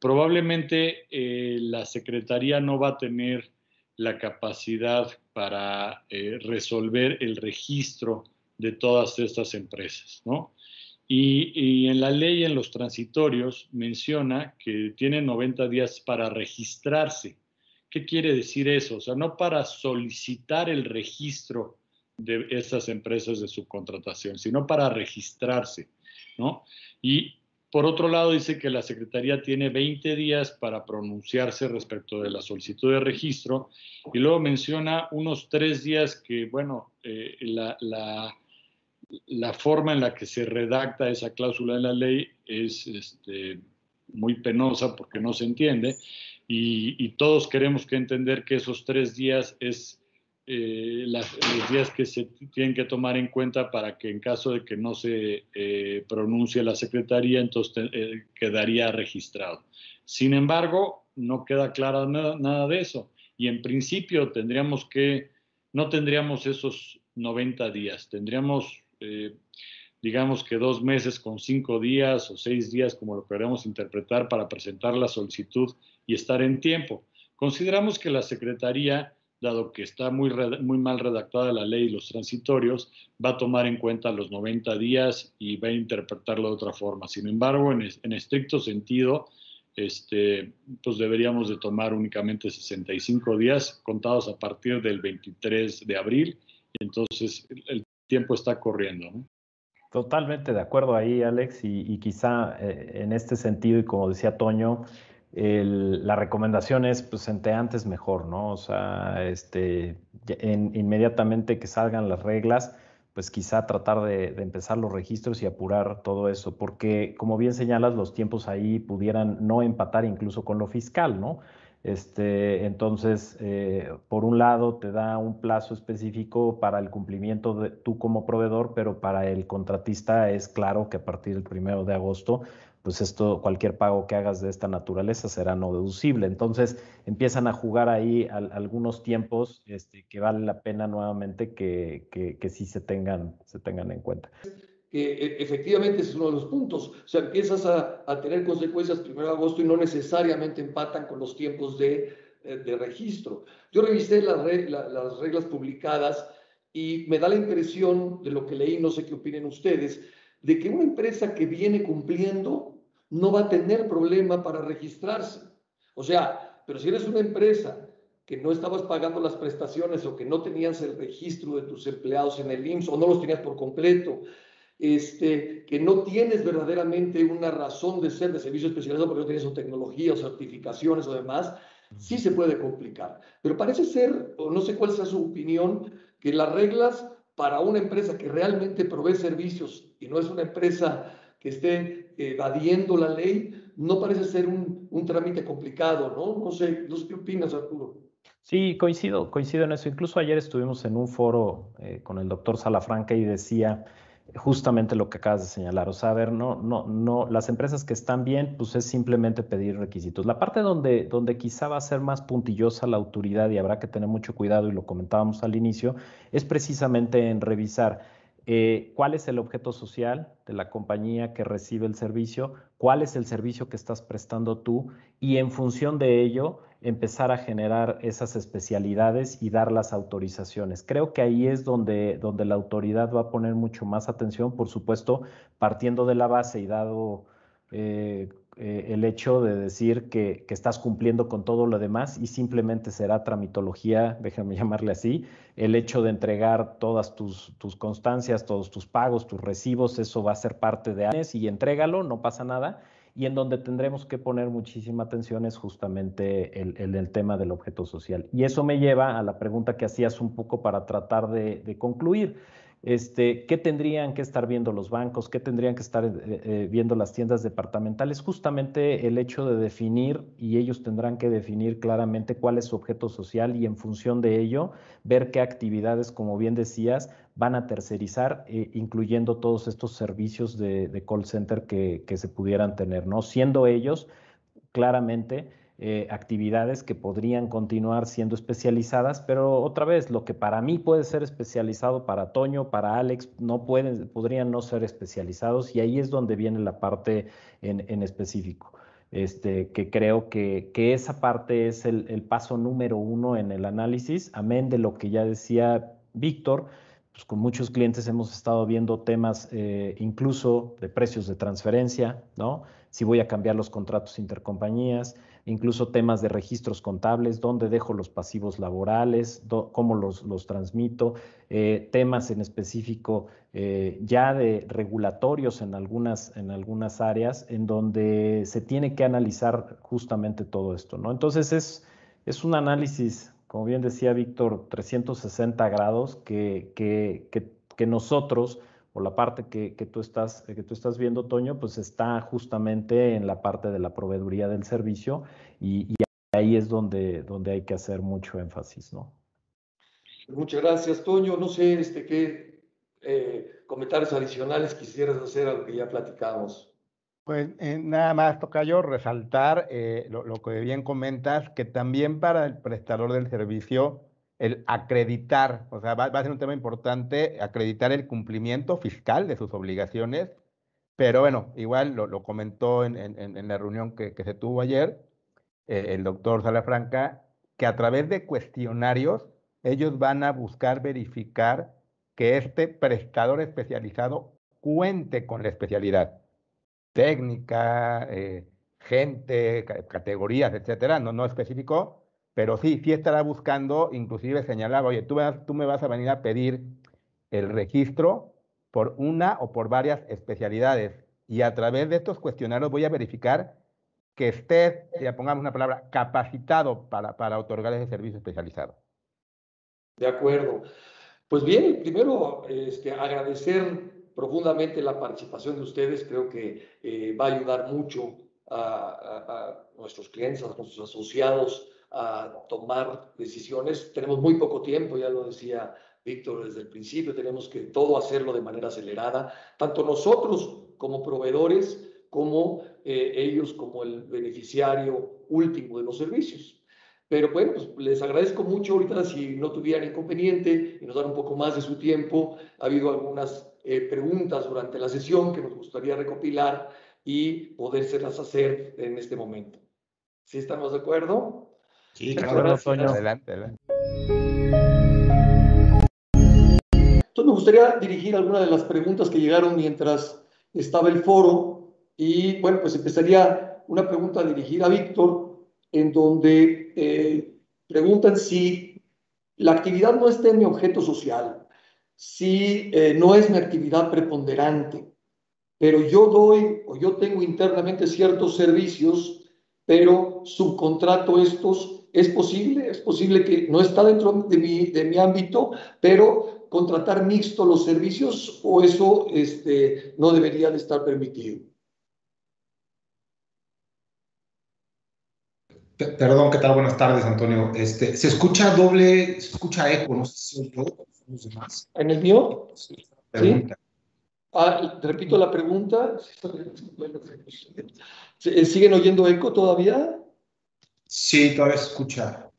probablemente eh, la Secretaría no va a tener la capacidad para resolver el registro de todas estas empresas, ¿no? Y, en la ley, en los transitorios, menciona que tiene 90 días para registrarse. ¿Qué quiere decir eso? O sea, no para solicitar el registro de esas empresas de subcontratación, sino para registrarse, ¿no? Y por otro lado, dice que la Secretaría tiene 20 días para pronunciarse respecto de la solicitud de registro y luego menciona unos tres días que, bueno, eh, la la forma en la que se redacta esa cláusula en la ley es este, muy penosa porque no se entiende y, todos queremos que entender que esos tres días es eh, los días que se tienen que tomar en cuenta para que en caso de que no se eh, pronuncie la Secretaría, entonces eh, quedaría registrado. Sin embargo, no queda claro nada, nada de eso y en principio tendríamos que, no tendríamos esos 90 días, tendríamos digamos que dos meses con cinco días o seis días, como lo queremos interpretar, para presentar la solicitud y estar en tiempo. Consideramos que la Secretaría, dado que está muy, muy mal redactada la ley y los transitorios, va a tomar en cuenta los 90 días y va a interpretarlo de otra forma. Sin embargo, en, en estricto sentido, este, pues deberíamos de tomar únicamente 65 días contados a partir del 23 de abril. Entonces, el tiempo está corriendo. Totalmente de acuerdo ahí, Alex, y, quizá eh, en este sentido, y como decía Toño, la recomendación es, pues, entre antes mejor, ¿no? O sea, este, inmediatamente que salgan las reglas, pues quizá tratar de, empezar los registros y apurar todo eso, porque como bien señalas, los tiempos ahí pudieran no empatar incluso con lo fiscal, ¿no? Este, entonces, eh, por un lado, te da un plazo específico para el cumplimiento de tú como proveedor, pero para el contratista es claro que a partir del primero de agosto, pues esto, cualquier pago que hagas de esta naturaleza será no deducible. Entonces, empiezan a jugar ahí algunos tiempos este, que vale la pena nuevamente que, que, que sí se tengan, se tengan en cuenta que e, efectivamente es uno de los puntos. O sea, empiezas a, a tener consecuencias primero de agosto y no necesariamente empatan con los tiempos de, eh, de registro. Yo revisé las, las reglas publicadas y me da la impresión de lo que leí, no sé qué opinen ustedes, de que una empresa que viene cumpliendo no va a tener problema para registrarse. O sea, pero si eres una empresa que no estabas pagando las prestaciones o que no tenías el registro de tus empleados en el IMSS o no los tenías por completo, este, que no tienes verdaderamente una razón de ser de servicio especializado porque no tienes o tecnología o certificaciones o demás, sí se puede complicar. Pero parece ser, o no sé cuál sea su opinión, que las reglas para una empresa que realmente provee servicios y no es una empresa que esté evadiendo la ley, no parece ser un, un trámite complicado, ¿no? No sé, qué opinas, Arturo. Sí, coincido, coincido en eso. Incluso ayer estuvimos en un foro eh, con el doctor Salafranca y decía justamente lo que acabas de señalar. O sea, a ver, no, no, no, las empresas que están bien, pues es simplemente pedir requisitos. La parte donde, donde quizá va a ser más puntillosa la autoridad y habrá que tener mucho cuidado, y lo comentábamos al inicio, es precisamente en revisar eh, cuál es el objeto social de la compañía que recibe el servicio, cuál es el servicio que estás prestando tú y en función de ello empezar a generar esas especialidades y dar las autorizaciones. Creo que ahí es donde, donde la autoridad va a poner mucho más atención, por supuesto, partiendo de la base y dado eh, eh, el hecho de decir que, estás cumpliendo con todo lo demás y simplemente será tramitología, déjame llamarle así, el hecho de entregar todas tus, tus, constancias, todos tus pagos, tus recibos, eso va a ser parte de ANES y entrégalo, no pasa nada. Y en donde tendremos que poner muchísima atención es justamente el, el, tema del objeto social. Y eso me lleva a la pregunta que hacías un poco para tratar de concluir. Este, ¿Qué tendrían que estar viendo los bancos? ¿Qué tendrían que estar eh, eh, viendo las tiendas departamentales? Justamente el hecho de definir, y ellos tendrán que definir claramente cuál es su objeto social y en función de ello, ver qué actividades, como bien decías, van a tercerizar, eh, incluyendo todos estos servicios de, call center que, que, se pudieran tener, ¿no? Siendo ellos claramente eh, actividades que podrían continuar siendo especializadas, pero otra vez, lo que para mí puede ser especializado, para Toño, para Alex, no pueden, podrían no ser especializados y ahí es donde viene la parte en, específico. Este, que creo que, que esa parte es el, paso número uno en el análisis, amén de lo que ya decía Víctor, pues con muchos clientes hemos estado viendo temas eh, incluso de precios de transferencia, ¿no? Si voy a cambiar los contratos intercompañías, incluso temas de registros contables, dónde dejo los pasivos laborales, cómo los, los transmito, eh, temas en específico eh, ya de regulatorios en algunas, en algunas áreas en donde se tiene que analizar justamente todo esto, ¿no? Entonces es, es un análisis, como bien decía Víctor, 360 grados que, que, que, que nosotros o la parte que, que, tú estás, que tú estás viendo, Toño, pues está justamente en la parte de la proveeduría del servicio y, ahí es donde, donde hay que hacer mucho énfasis, ¿no? Muchas gracias, Toño. No sé este, qué eh, comentarios adicionales quisieras hacer a lo que ya platicamos. Pues eh, nada más toca yo resaltar eh, lo, lo, que bien comentas, que también para el prestador del servicio el acreditar, o sea, va, a ser un tema importante, acreditar el cumplimiento fiscal de sus obligaciones, pero bueno, igual lo, comentó en, la reunión que, se tuvo ayer eh, el doctor Salafranca, que a través de cuestionarios ellos van a buscar verificar que este prestador especializado cuente con la especialidad técnica, eh, gente, categorías, etcétera, no, no específico, pero sí, sí estará buscando, inclusive señalaba, oye, tú, tú me vas a venir a pedir el registro por una o por varias especialidades. Y a través de estos cuestionarios voy a verificar que estés, ya pongamos una palabra, capacitado para, para otorgar ese servicio especializado. De acuerdo. Pues bien, primero este, agradecer profundamente la participación de ustedes. Creo que eh, va a ayudar mucho a, a nuestros clientes, a nuestros asociados a tomar decisiones. Tenemos muy poco tiempo, ya lo decía Víctor desde el principio, tenemos que todo hacerlo de manera acelerada, tanto nosotros como proveedores, como eh, ellos como el beneficiario último de los servicios. Pero bueno, pues les agradezco mucho ahorita si no tuvieran inconveniente y nos dan un poco más de su tiempo. Ha habido algunas eh, preguntas durante la sesión que nos gustaría recopilar y podérselas hacer en este momento. ¿Sí estamos de acuerdo? Sí, claro, Adelante, adelante. Entonces me gustaría dirigir algunas de las preguntas que llegaron mientras estaba el foro y bueno, pues empezaría una pregunta dirigida a Víctor en donde eh, preguntan si la actividad no está en mi objeto social, si eh, no es mi actividad preponderante, pero yo doy o yo tengo internamente ciertos servicios, pero subcontrato estos es posible, es posible que no está dentro de mi, de mi ámbito, pero contratar mixto los servicios o eso este, no debería de estar permitido. Perdón, ¿qué tal? Buenas tardes, Antonio. Este, se escucha doble, se escucha eco, no sé si soy yo ¿En el mío? Pregunta. Ah, repito la pregunta. ¿Siguen oyendo eco todavía? Sí, todavía se escucha.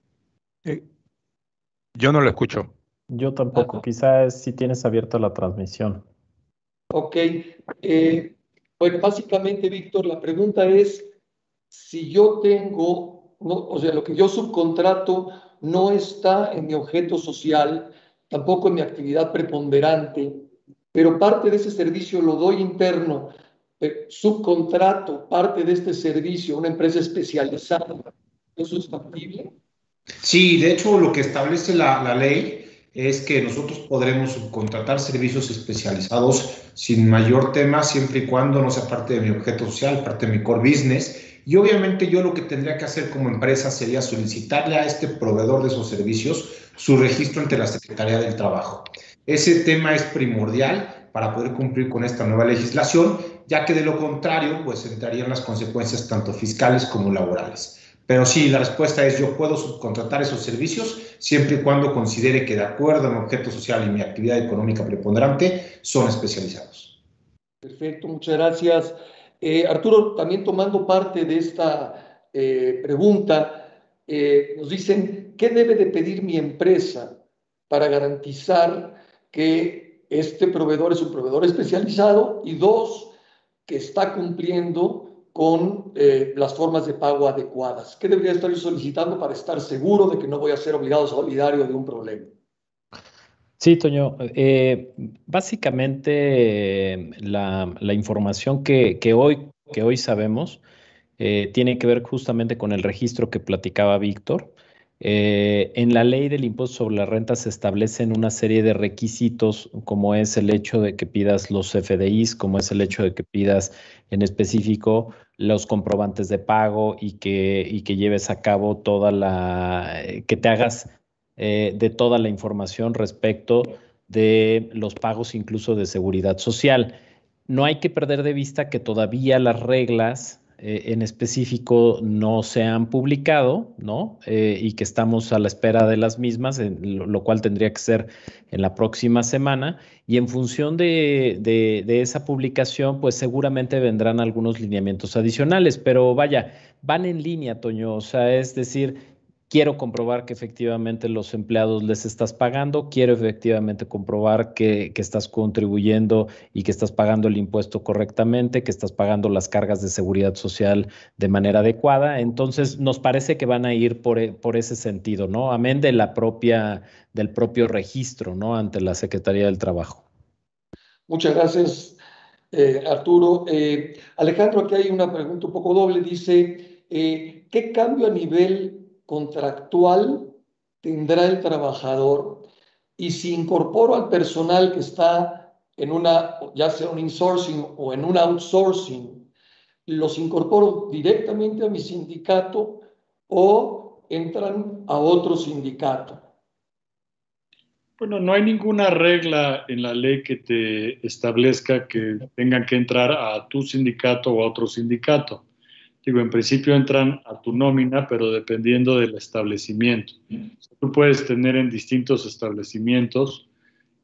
Yo no lo escucho. Yo tampoco. Quizás si tienes abierta la transmisión. Ok. Eh, bueno, básicamente, Víctor, la pregunta es si yo tengo, o sea, lo que yo subcontrato no está en mi objeto social, tampoco en mi actividad preponderante, pero parte de ese servicio lo doy interno, eh, subcontrato parte de este servicio a una empresa especializada. ¿Eso es factible? Sí, de hecho lo que establece la, la ley es que nosotros podremos subcontratar servicios especializados sin mayor tema, siempre y cuando no sea parte de mi objeto social, parte de mi core business. Y obviamente yo lo que tendría que hacer como empresa sería solicitarle a este proveedor de esos servicios su registro ante la Secretaría del Trabajo. Ese tema es primordial para poder cumplir con esta nueva legislación, ya que de lo contrario, pues entrarían las consecuencias tanto fiscales como laborales. Pero sí, la respuesta es yo puedo subcontratar esos servicios siempre y cuando considere que de acuerdo a mi objeto social y mi actividad económica preponderante son especializados. Perfecto, muchas gracias. Eh, Arturo, también tomando parte de esta eh, pregunta, eh, nos dicen, ¿qué debe de pedir mi empresa para garantizar que este proveedor es un proveedor especializado? Y dos, que está cumpliendo con eh, las formas de pago adecuadas. ¿Qué debería estar yo solicitando para estar seguro de que no voy a ser obligado solidario de un problema? Sí, Toño. Eh, básicamente la, información que, hoy, que hoy sabemos eh, tiene que ver justamente con el registro que platicaba Víctor. En la ley del impuesto sobre la renta se establecen una serie de requisitos, como es el hecho de que pidas los FDIs, como es el hecho de que pidas en específico los comprobantes de pago y que, y que lleves a cabo toda la, eh, que te hagas eh, de toda la información respecto de los pagos incluso de seguridad social. No hay que perder de vista que todavía las reglas eh, en específico no se han publicado, ¿no? Eh, y que estamos a la espera de las mismas, lo, cual tendría que ser en la próxima semana. Y en función de, de esa publicación, pues seguramente vendrán algunos lineamientos adicionales, pero vaya, van en línea, Toño, o sea, es decir, quiero comprobar que efectivamente los empleados les estás pagando, quiero efectivamente comprobar que, estás contribuyendo y que estás pagando el impuesto correctamente, que estás pagando las cargas de seguridad social de manera adecuada. Entonces, nos parece que van a ir por, e, ese sentido, ¿no? Amén de la propia, del propio registro, ¿no? Ante la Secretaría del Trabajo. Muchas gracias, eh, Arturo. Eh, Alejandro, aquí hay una pregunta un poco doble. Dice, eh, ¿qué cambio a nivel contractual tendrá el trabajador y si incorporo al personal que está en una, ya sea un insourcing o en un outsourcing, los incorporo directamente a mi sindicato o entran a otro sindicato. Bueno, no hay ninguna regla en la ley que te establezca que tengan que entrar a tu sindicato o a otro sindicato. Digo, en principio entran a tu nómina, pero dependiendo del establecimiento. Tú puedes tener en distintos establecimientos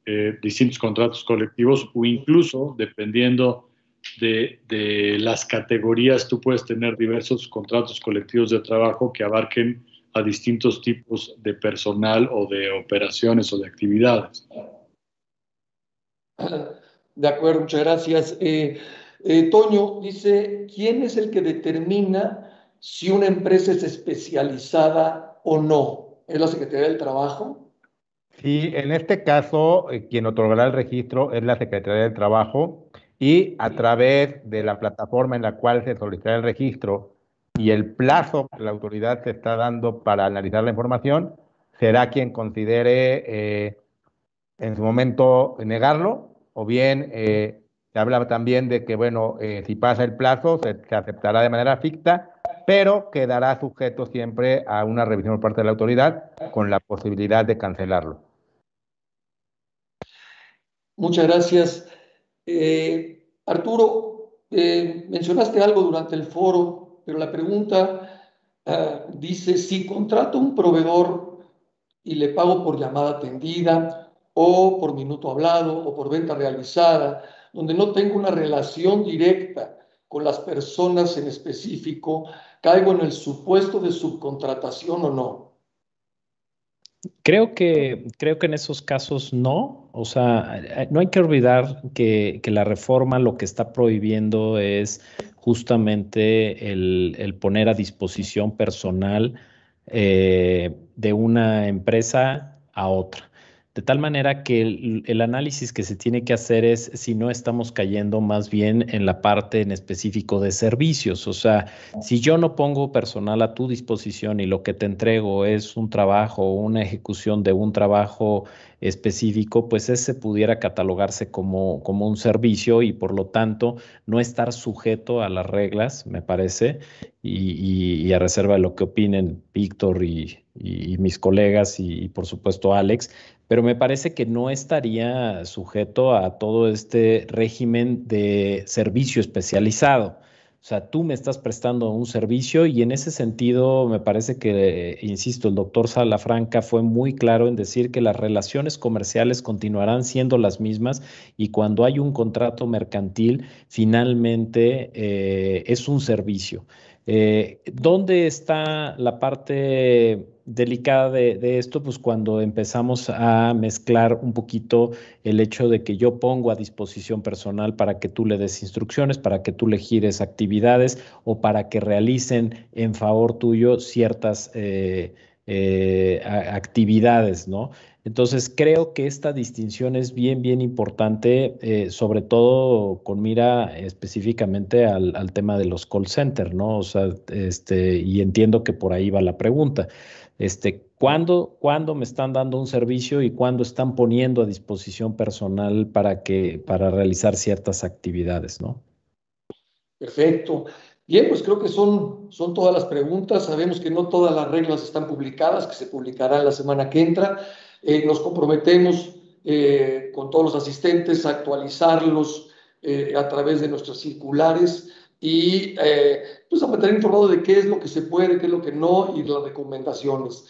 eh, distintos contratos colectivos o incluso, dependiendo de, las categorías, tú puedes tener diversos contratos colectivos de trabajo que abarquen a distintos tipos de personal o de operaciones o de actividades. De acuerdo, muchas gracias. Eh, eh, Toño dice, ¿quién es el que determina si una empresa es especializada o no? ¿Es la Secretaría del Trabajo? Sí, en este caso, eh, quien otorgará el registro es la Secretaría del Trabajo y a través de la plataforma en la cual se solicitará el registro y el plazo que la autoridad se está dando para analizar la información, será quien considere eh, en su momento negarlo o bien se habla también de que, bueno, eh, si pasa el plazo, se, aceptará de manera ficta, pero quedará sujeto siempre a una revisión por parte de la autoridad con la posibilidad de cancelarlo. Muchas gracias. Eh, Arturo, eh, mencionaste algo durante el foro, pero la pregunta dice, si contrato un proveedor y le pago por llamada atendida o por minuto hablado o por venta realizada, donde no tengo una relación directa con las personas en específico, caigo en el supuesto de subcontratación o no? Creo que, creo que en esos casos no. O sea, no hay que olvidar que, la reforma lo que está prohibiendo es justamente el, poner a disposición personal eh, de una empresa a otra. De tal manera que el, análisis que se tiene que hacer es si no estamos cayendo más bien en la parte en específico de servicios. O sea, si yo no pongo personal a tu disposición y lo que te entrego es un trabajo o una ejecución de un trabajo específico, pues ese pudiera catalogarse como, como un servicio y por lo tanto no estar sujeto a las reglas, me parece, y, a reserva de lo que opinen Víctor y, mis colegas y, por supuesto Alex, pero me parece que no estaría sujeto a todo este régimen de servicio especializado. O sea, tú me estás prestando un servicio y en ese sentido me parece que, insisto, el doctor Salafranca fue muy claro en decir que las relaciones comerciales continuarán siendo las mismas y cuando hay un contrato mercantil, finalmente eh, es un servicio. Eh, ¿Dónde está la parte delicada de, esto? Pues cuando empezamos a mezclar un poquito el hecho de que yo pongo a disposición personal para que tú le des instrucciones, para que tú le gires actividades o para que realicen en favor tuyo ciertas eh, eh, actividades, ¿no? Entonces, creo que esta distinción es bien, bien importante, eh, sobre todo con mira específicamente al, tema de los call centers, ¿no? O sea, este, y entiendo que por ahí va la pregunta. Este, ¿cuándo, ¿Cuándo me están dando un servicio y cuándo están poniendo a disposición personal para, que, para realizar ciertas actividades, ¿no? Perfecto. Bien, pues creo que son, son todas las preguntas. Sabemos que no todas las reglas están publicadas, que se publicarán la semana que entra. Eh, nos comprometemos eh, con todos los asistentes a actualizarlos eh, a través de nuestras circulares y pues a mantener informado de qué es lo que se puede, qué es lo que no y las recomendaciones.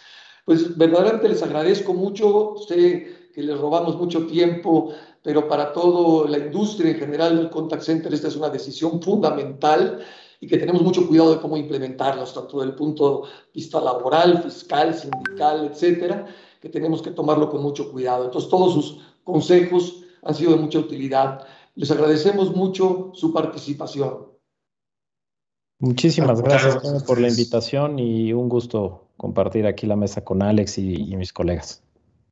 Pues verdaderamente les agradezco mucho, sé que les robamos mucho tiempo, pero para toda la industria en general del contact center esta es una decisión fundamental y que tenemos mucho cuidado de cómo implementarlos, tanto desde el punto de vista laboral, fiscal, sindical, etcétera que tenemos que tomarlo con mucho cuidado. Entonces, todos sus consejos han sido de mucha utilidad. Les agradecemos mucho su participación. Muchísimas gracias por la invitación y un gusto compartir aquí la mesa con Alex y, mis colegas.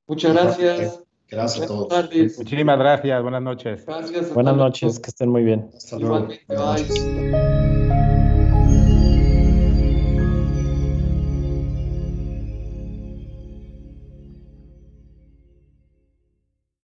Muchas gracias. Gracias a todos. Muchísimas gracias. Buenas noches. Gracias. Buenas noches. Que estén muy bien. Igualmente. Bye.